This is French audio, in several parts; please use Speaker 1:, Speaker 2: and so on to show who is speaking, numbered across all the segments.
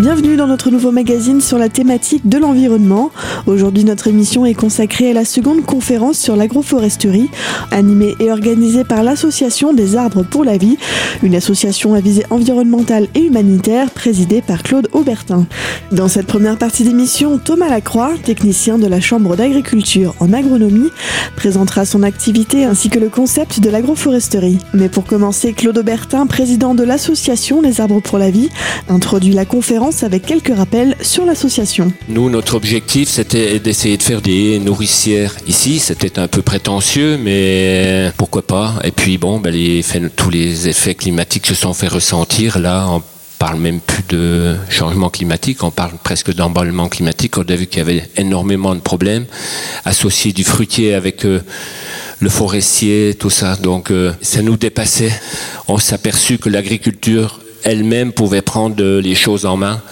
Speaker 1: Bienvenue dans notre nouveau magazine sur la thématique de l'environnement. Aujourd'hui, notre émission est consacrée à la seconde conférence sur l'agroforesterie, animée et organisée par l'Association des arbres pour la vie, une association à visée environnementale et humanitaire présidée par Claude Aubertin. Dans cette première partie d'émission, Thomas Lacroix, technicien de la Chambre d'agriculture en agronomie, présentera son activité ainsi que le concept de l'agroforesterie. Mais pour commencer, Claude Aubertin, président de l'association Les arbres pour la vie, introduit la conférence avec quelques rappels sur l'association.
Speaker 2: Nous, notre objectif, c'était d'essayer de faire des nourricières ici. C'était un peu prétentieux, mais pourquoi pas? Et puis bon, ben, tous les effets climatiques se sont fait ressentir. Là, on parle même plus de changement climatique, on parle presque d'emballement climatique. On a vu qu'il y avait énormément de problèmes associés du fruitier avec euh, le forestier, tout ça. Donc euh, ça nous dépassait. On s'est aperçu que l'agriculture elle-même pouvait prendre les choses en main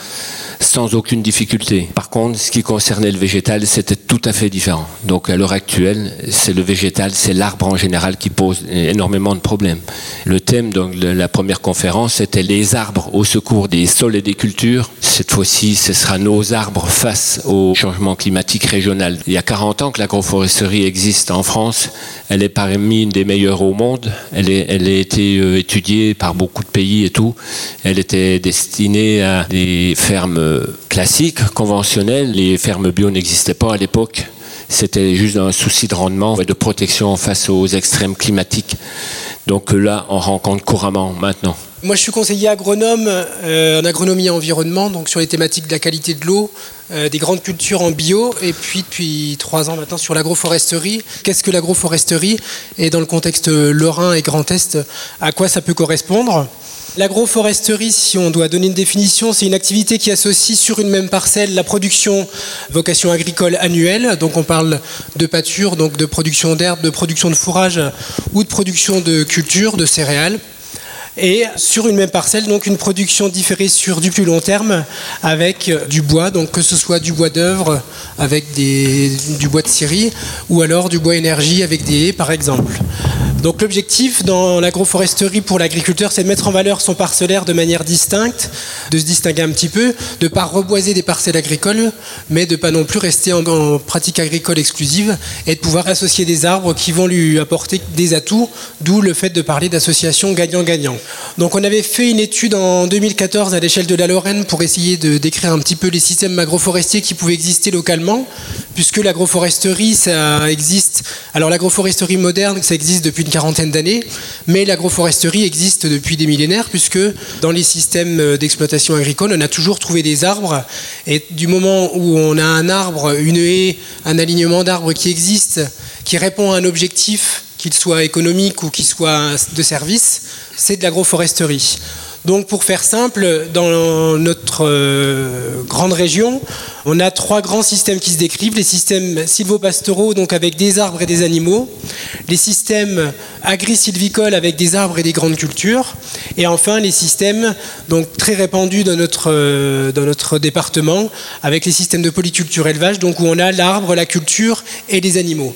Speaker 2: sans aucune difficulté. Par contre, ce qui concernait le végétal, c'était tout à fait différent. Donc à l'heure actuelle, c'est le végétal, c'est l'arbre en général qui pose énormément de problèmes. Le thème de la première conférence, c'était les arbres au secours des sols et des cultures. Cette fois-ci, ce sera nos arbres face au changement climatique régional. Il y a 40 ans que l'agroforesterie existe en France. Elle est parmi une des meilleures au monde. Elle, a été euh, étudiée par beaucoup de pays et tout. Elle était destinée à des fermes euh, classiques, conventionnelles. Les fermes bio n'existaient pas à l'époque. C'était juste un souci de rendement et de protection face aux extrêmes climatiques. Donc là, on rencontre couramment maintenant.
Speaker 3: Moi, je suis conseiller agronome euh, en agronomie et environnement, donc sur les thématiques de la qualité de l'eau, euh, des grandes cultures en bio, et puis depuis trois ans maintenant sur l'agroforesterie. Qu'est-ce que l'agroforesterie? Et dans le contexte lorrain et Grand Est, à quoi ça peut correspondre? L'agroforesterie, si on doit donner une définition, c'est une activité qui associe sur une même parcelle la production vocation agricole annuelle. Donc on parle de pâture, donc de production d'herbes, de production de fourrage ou de production de cultures, de céréales et sur une même parcelle, donc une production différée sur du plus long terme avec du bois, donc que ce soit du bois d'œuvre avec du bois de scierie ou alors du bois énergie avec des haies par exemple. Donc l'objectif dans l'agroforesterie pour l'agriculteur, c'est de mettre en valeur son parcellaire de manière distincte, de se distinguer un petit peu, de ne pas reboiser des parcelles agricoles, mais de ne pas non plus rester en, pratique agricole exclusive et de pouvoir associer des arbres qui vont lui apporter des atouts, d'où le fait de parler d'association gagnant-gagnant. Donc on avait fait une étude en 2014 à l'échelle de la Lorraine pour essayer de décrire un petit peu les systèmes agroforestiers qui pouvaient exister localement, puisque l'agroforesterie, ça existe. Alors l'agroforesterie moderne, ça existe depuis quarantaine d'années, mais l'agroforesterie existe depuis des millénaires, puisque dans les systèmes d'exploitation agricole, on a toujours trouvé des arbres, et du moment où on a un arbre, une haie, un alignement d'arbres qui existe, qui répond à un objectif, qu'il soit économique ou qu'il soit de service, c'est de l'agroforesterie. Donc pour faire simple, dans notre euh, grande région, on a trois grands systèmes qui se décrivent. Les systèmes sylvopastoraux, donc avec des arbres et des animaux. Les systèmes agri-sylvicoles avec des arbres et des grandes cultures. Et enfin les systèmes très répandus dans notre, euh, dans notre département avec les systèmes de polyculture élevage, donc où on a l'arbre, la culture et les animaux.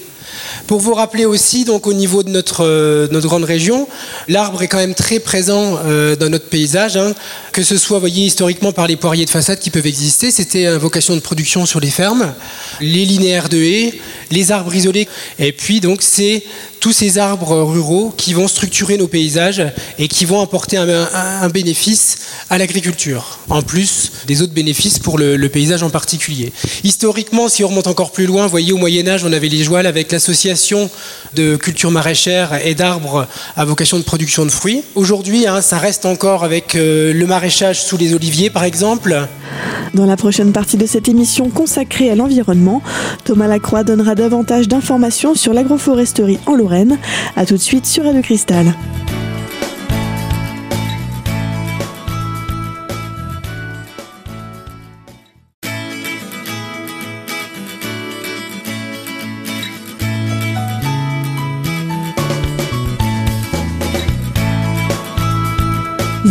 Speaker 3: Pour vous rappeler aussi, donc au niveau de notre, euh, grande région, l'arbre est quand même très présent euh, dans notre paysage, hein. que ce soit, voyez, historiquement par les poiriers de façade qui peuvent exister, c'était une vocation de production sur les fermes, les linéaires de haies, les arbres isolés, et puis donc c'est tous ces arbres ruraux qui vont structurer nos paysages et qui vont apporter un, bénéfice à l'agriculture, en plus des autres bénéfices pour le, paysage en particulier. Historiquement, si on remonte encore plus loin, vous voyez au Moyen Âge, on avait les jouals avec l'association de cultures maraîchères et d'arbres à vocation de production de fruits. Aujourd'hui, hein, ça reste encore avec euh, le maraîchage sous les oliviers, par exemple.
Speaker 1: Dans la prochaine partie de cette émission consacrée à l'environnement, Thomas Lacroix donnera davantage d'informations sur l'agroforesterie en Lorraine. A tout de suite sur Radio Cristal.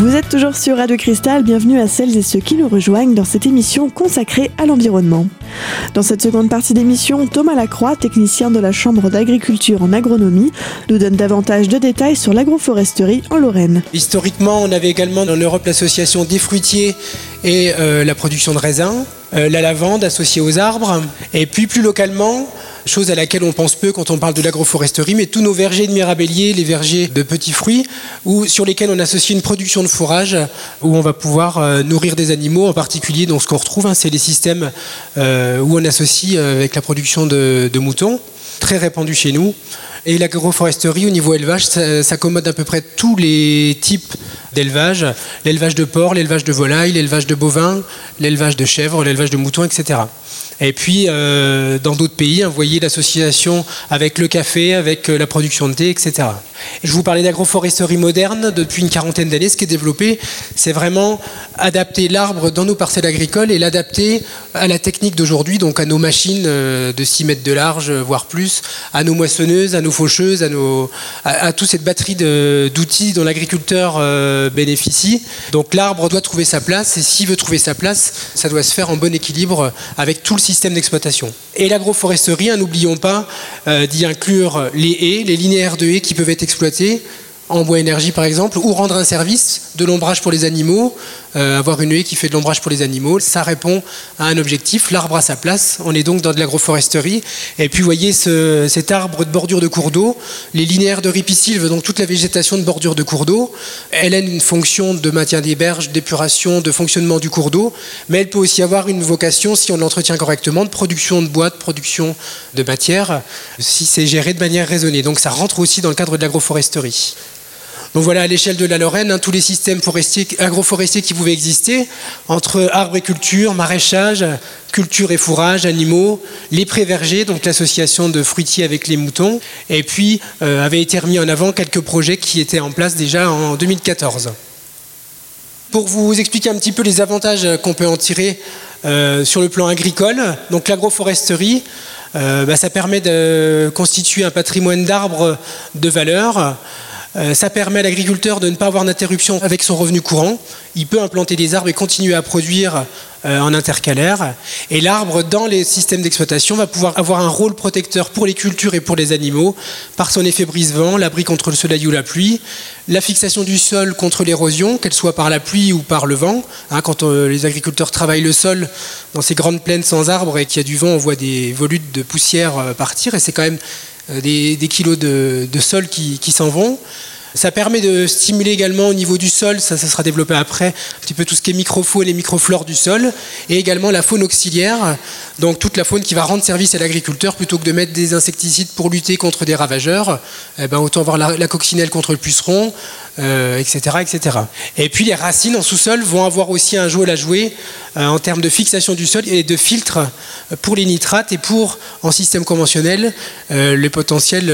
Speaker 1: Vous êtes toujours sur Radio Cristal, bienvenue à celles et ceux qui nous rejoignent dans cette émission consacrée à l'environnement. Dans cette seconde partie d'émission, Thomas Lacroix, technicien de la Chambre d'agriculture en agronomie, nous donne davantage de détails sur l'agroforesterie en Lorraine.
Speaker 3: Historiquement, on avait également en Europe l'association des fruitiers et euh, la production de raisins, euh, la lavande associée aux arbres, et puis plus localement, chose à laquelle on pense peu quand on parle de l'agroforesterie, mais tous nos vergers de mirabelliers, les vergers de petits fruits, ou sur lesquels on associe une production de fourrage, où on va pouvoir euh, nourrir des animaux, en particulier, donc ce qu'on retrouve, hein, c'est les systèmes euh, où on associe euh, avec la production de, de moutons, très répandus chez nous. Et l'agroforesterie, au niveau élevage, s'accommode à peu près tous les types d'élevage. L'élevage de porc, l'élevage de volailles, l'élevage de bovins, l'élevage de chèvres, l'élevage de moutons, etc. Et puis, euh, dans d'autres pays, vous voyez l'association avec le café, avec euh, la production de thé, etc. Je vous parlais d'agroforesterie moderne depuis une quarantaine d'années. Ce qui est développé, c'est vraiment adapter l'arbre dans nos parcelles agricoles et l'adapter à la technique d'aujourd'hui, donc à nos machines euh, de 6 mètres de large, voire plus, à nos moissonneuses, à nos faucheuses, à, toute cette batterie d'outils dont l'agriculteur bénéficie. Donc l'arbre doit trouver sa place et s'il veut trouver sa place, ça doit se faire en bon équilibre avec tout le système d'exploitation. Et l'agroforesterie, hein, n'oublions pas euh, d'y inclure les haies, les linéaires de haies qui peuvent être exploités en bois énergie par exemple, ou rendre un service de l'ombrage pour les animaux, euh, avoir une haie qui fait de l'ombrage pour les animaux, ça répond à un objectif, l'arbre à sa place, on est donc dans de l'agroforesterie, et puis vous voyez ce, cet arbre de bordure de cours d'eau, les linéaires de ripisylve, donc toute la végétation de bordure de cours d'eau, elle a une fonction de maintien des berges, d'épuration, de fonctionnement du cours d'eau, mais elle peut aussi avoir une vocation, si on l'entretient correctement, de production de bois, de production de matière, si c'est géré de manière raisonnée. Donc ça rentre aussi dans le cadre de l'agroforesterie. Donc voilà, à l'échelle de la Lorraine, hein, tous les systèmes forestiers, agroforestiers qui pouvaient exister, entre arbres et culture, maraîchage, culture et fourrage, animaux, les pré-vergers, donc l'association de fruitiers avec les moutons, et puis euh, avaient été remis en avant quelques projets qui étaient en place déjà en 2014. Pour vous expliquer un petit peu les avantages qu'on peut en tirer euh, sur le plan agricole, donc l'agroforesterie, euh, bah, ça permet de constituer un patrimoine d'arbres de valeur. Euh, ça permet à l'agriculteur de ne pas avoir d'interruption avec son revenu courant. Il peut implanter des arbres et continuer à produire euh, en intercalaire. Et l'arbre, dans les systèmes d'exploitation, va pouvoir avoir un rôle protecteur pour les cultures et pour les animaux par son effet brise-vent, l'abri contre le soleil ou la pluie, la fixation du sol contre l'érosion, qu'elle soit par la pluie ou par le vent. Hein, quand euh, les agriculteurs travaillent le sol dans ces grandes plaines sans arbres et qu'il y a du vent, on voit des volutes de poussière partir et c'est quand même euh, des, kilos de, sol qui, s'en vont. Ça permet de stimuler également au niveau du sol, ça, ça sera développé après, un petit peu tout ce qui est microfaune et microflore du sol, et également la faune auxiliaire, donc toute la faune qui va rendre service à l'agriculteur plutôt que de mettre des insecticides pour lutter contre des ravageurs, eh ben, autant avoir la, coccinelle contre le puceron, euh, etc. Et puis les racines en sous-sol vont avoir aussi un rôle à jouer euh, en termes de fixation du sol et de filtre pour les nitrates et pour, en système conventionnel, euh, les potentielles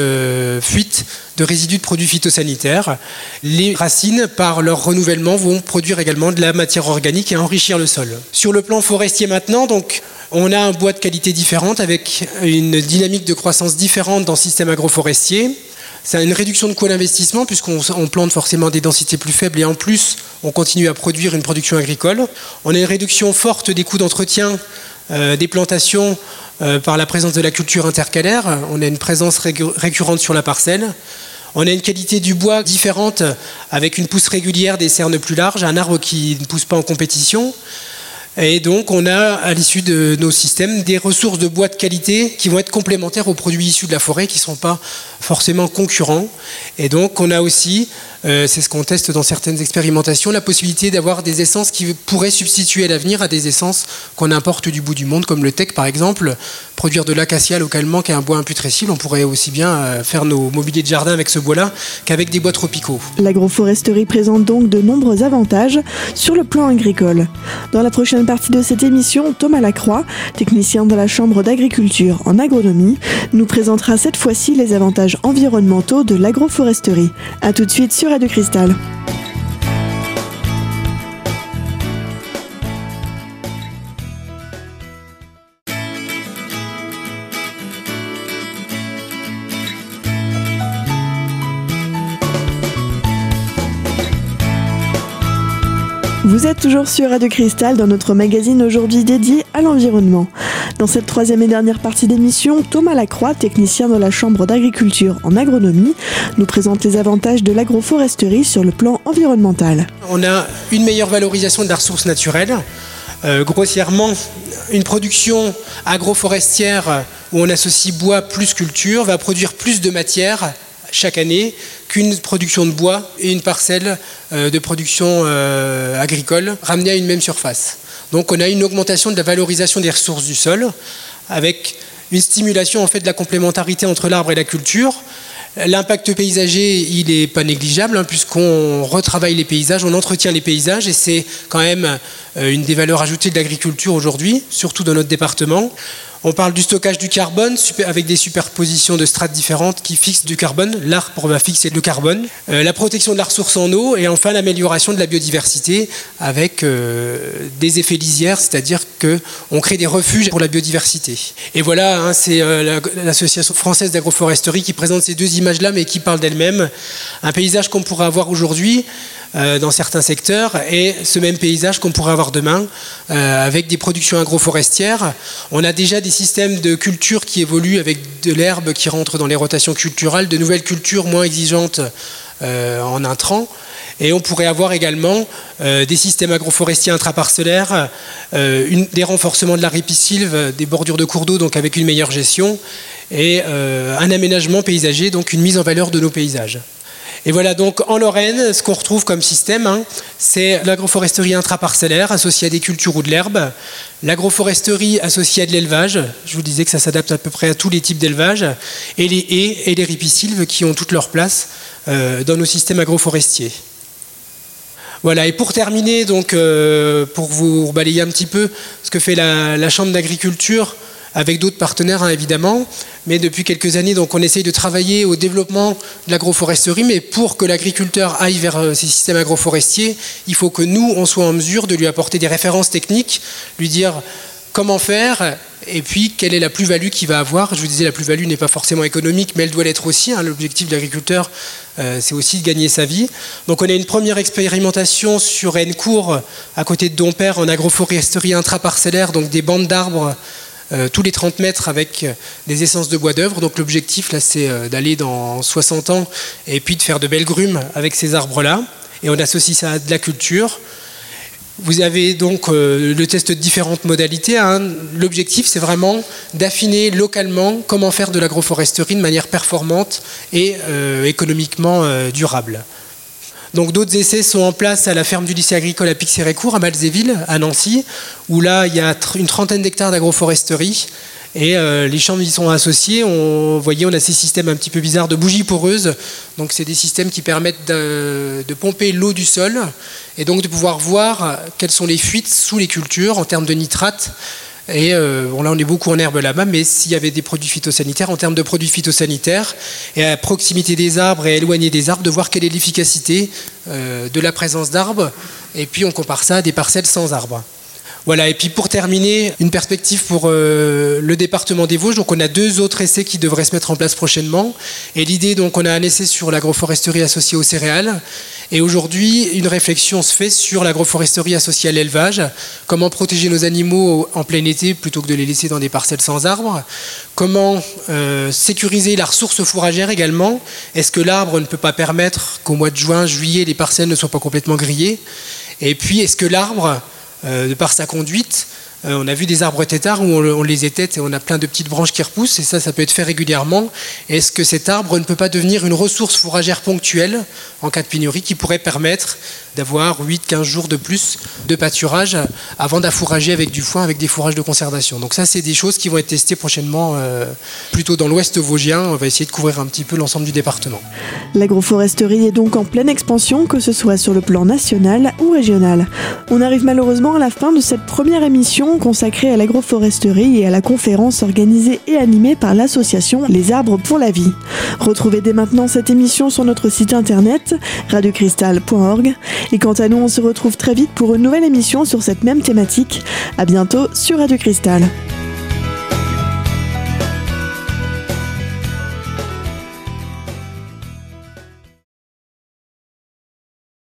Speaker 3: fuites de résidus de produits phytosanitaires. Les racines, par leur renouvellement, vont produire également de la matière organique et enrichir le sol. Sur le plan forestier maintenant, donc, on a un bois de qualité différente avec une dynamique de croissance différente dans le système agroforestier. C'est une réduction de coût d'investissement puisqu'on plante forcément des densités plus faibles et en plus on continue à produire une production agricole. On a une réduction forte des coûts d'entretien euh, des plantations euh, par la présence de la culture intercalaire. On a une présence récurrente sur la parcelle. On a une qualité du bois différente avec une pousse régulière des cernes plus larges, un arbre qui ne pousse pas en compétition. Et donc, on a, à l'issue de nos systèmes, des ressources de bois de qualité qui vont être complémentaires aux produits issus de la forêt, qui ne sont pas forcément concurrents. Et donc, on a aussi euh, c'est ce qu'on teste dans certaines expérimentations, la possibilité d'avoir des essences qui pourraient substituer à l'avenir à des essences qu'on importe du bout du monde, comme le tech par exemple. Produire de l'acacia localement, qui est un bois imputrescible, on pourrait aussi bien euh, faire nos mobiliers de jardin avec ce bois-là qu'avec des bois tropicaux.
Speaker 1: L'agroforesterie présente donc de nombreux avantages sur le plan agricole. Dans la prochaine partie de cette émission, Thomas Lacroix, technicien de la Chambre d'agriculture en agronomie, nous présentera cette fois-ci les avantages environnementaux de l'agroforesterie. A tout de suite sur de Cristal. Vous êtes toujours sur Radio Cristal dans notre magazine aujourd'hui dédié à l'environnement. Dans cette troisième et dernière partie d'émission, Thomas Lacroix, technicien de la Chambre d'agriculture en agronomie, nous présente les avantages de l'agroforesterie sur le plan environnemental.
Speaker 3: On a une meilleure valorisation de la ressource naturelle. Euh, grossièrement, une production agroforestière où on associe bois plus culture va produire plus de matière chaque année qu'une production de bois et une parcelle euh, de production euh, agricole ramenée à une même surface. Donc on a une augmentation de la valorisation des ressources du sol avec une stimulation en fait de la complémentarité entre l'arbre et la culture. L'impact paysager, il n'est pas négligeable, hein, puisqu'on retravaille les paysages, on entretient les paysages, et c'est quand même euh, une des valeurs ajoutées de l'agriculture aujourd'hui, surtout dans notre département. On parle du stockage du carbone avec des superpositions de strates différentes qui fixent du carbone. L'arbre va fixer le carbone. Euh, la protection de la ressource en eau et enfin l'amélioration de la biodiversité avec euh, des effets lisières, c'est-à-dire qu'on crée des refuges pour la biodiversité. Et voilà, hein, c'est euh, l'association française d'agroforesterie qui présente ces deux images-là mais qui parle d'elle-même. Un paysage qu'on pourrait avoir aujourd'hui euh, dans certains secteurs et ce même paysage qu'on pourrait avoir demain euh, avec des productions agroforestières. On a déjà des systèmes de culture qui évoluent avec de l'herbe qui rentre dans les rotations culturelles, de nouvelles cultures moins exigeantes euh, en intrants. Et on pourrait avoir également des systèmes agroforestiers intraparcellaires, des renforcements de la ripisylve, des bordures de cours d'eau, donc avec une meilleure gestion, et un aménagement paysager, donc une mise en valeur de nos paysages. Et voilà donc en Lorraine, ce qu'on retrouve comme système, hein, c'est l'agroforesterie intraparcellaire associée à des cultures ou de l'herbe, l'agroforesterie associée à de l'élevage, je vous disais que ça s'adapte à peu près à tous les types d'élevage, et les haies et les ripisylves qui ont toute leur place euh, dans nos systèmes agroforestiers. Voilà, et pour terminer, donc, euh, pour vous balayer un petit peu ce que fait la Chambre d'agriculture, avec d'autres partenaires hein, évidemment. Mais depuis quelques années, donc, on essaye de travailler au développement de l'agroforesterie. Mais pour que l'agriculteur aille vers euh, ces systèmes agroforestiers, il faut que nous, on soit en mesure de lui apporter des références techniques, lui dire comment faire et puis quelle est la plus-value qu'il va avoir. Je vous disais, la plus-value n'est pas forcément économique, mais elle doit l'être aussi. Hein. L'objectif de l'agriculteur, euh, c'est aussi de gagner sa vie. Donc on a une première expérimentation sur Encourt, à côté de Dompère, en agroforesterie intraparcellaire, donc des bandes d'arbres euh, tous les 30 mètres avec euh, des essences de bois d'œuvre. Donc l'objectif, là, c'est euh, d'aller dans 60 ans et puis de faire de belles grumes avec ces arbres-là. Et on associe ça à de la culture. Vous avez donc le test de différentes modalités. Hein. L'objectif, c'est vraiment d'affiner localement comment faire de l'agroforesterie de manière performante et économiquement durable. Donc d'autres essais sont en place à la ferme du lycée agricole à Pixérécourt, à Malzéville, à Nancy, où là il y a une trentaine d'hectares d'agroforesterie. Et euh, les champs y sont associés. On, voyez, on a ces systèmes un petit peu bizarres de bougies poreuses. Donc, c'est des systèmes qui permettent de, de pomper l'eau du sol et donc de pouvoir voir quelles sont les fuites sous les cultures en termes de nitrates et euh, là, on est beaucoup en herbe là-bas, mais s'il y avait des produits phytosanitaires, en termes de produits phytosanitaires, et à proximité des arbres et éloigné des arbres, de voir quelle est l'efficacité euh, de la présence d'arbres. Et puis, on compare ça à des parcelles sans arbres. Voilà, et puis pour terminer, une perspective pour euh, le département des Vosges. Donc on a deux autres essais qui devraient se mettre en place prochainement. Et l'idée, donc on a un essai sur l'agroforesterie associée aux céréales. Et aujourd'hui, une réflexion se fait sur l'agroforesterie associée à l'élevage. Comment protéger nos animaux en plein été plutôt que de les laisser dans des parcelles sans arbres? Comment euh, sécuriser la ressource fourragère également? Est-ce que l'arbre ne peut pas permettre qu'au mois de juin, juillet, les parcelles ne soient pas complètement grillées? Et puis, est-ce que l'arbre euh, de par sa conduite. Euh, on a vu des arbres têtards où on, les étête et on a plein de petites branches qui repoussent, et ça, ça peut être fait régulièrement. Est-ce que cet arbre ne peut pas devenir une ressource fourragère ponctuelle en cas de pénurie qui pourrait permettre d'avoir 8-15 jours de plus de pâturage avant d'affourager avec du foin, avec des fourrages de conservation? Donc ça, c'est des choses qui vont être testées prochainement euh, plutôt dans l'ouest vosgien. On va essayer de couvrir un petit peu l'ensemble du département.
Speaker 1: L'agroforesterie est donc en pleine expansion, que ce soit sur le plan national ou régional. On arrive malheureusement à la fin de cette première émission consacrée à l'agroforesterie et à la conférence organisée et animée par l'association Les Arbres pour la Vie. Retrouvez dès maintenant cette émission sur notre site internet radiocristal.org et quant à nous, on se retrouve très vite pour une nouvelle émission sur cette même thématique. À bientôt sur Radio Cristal.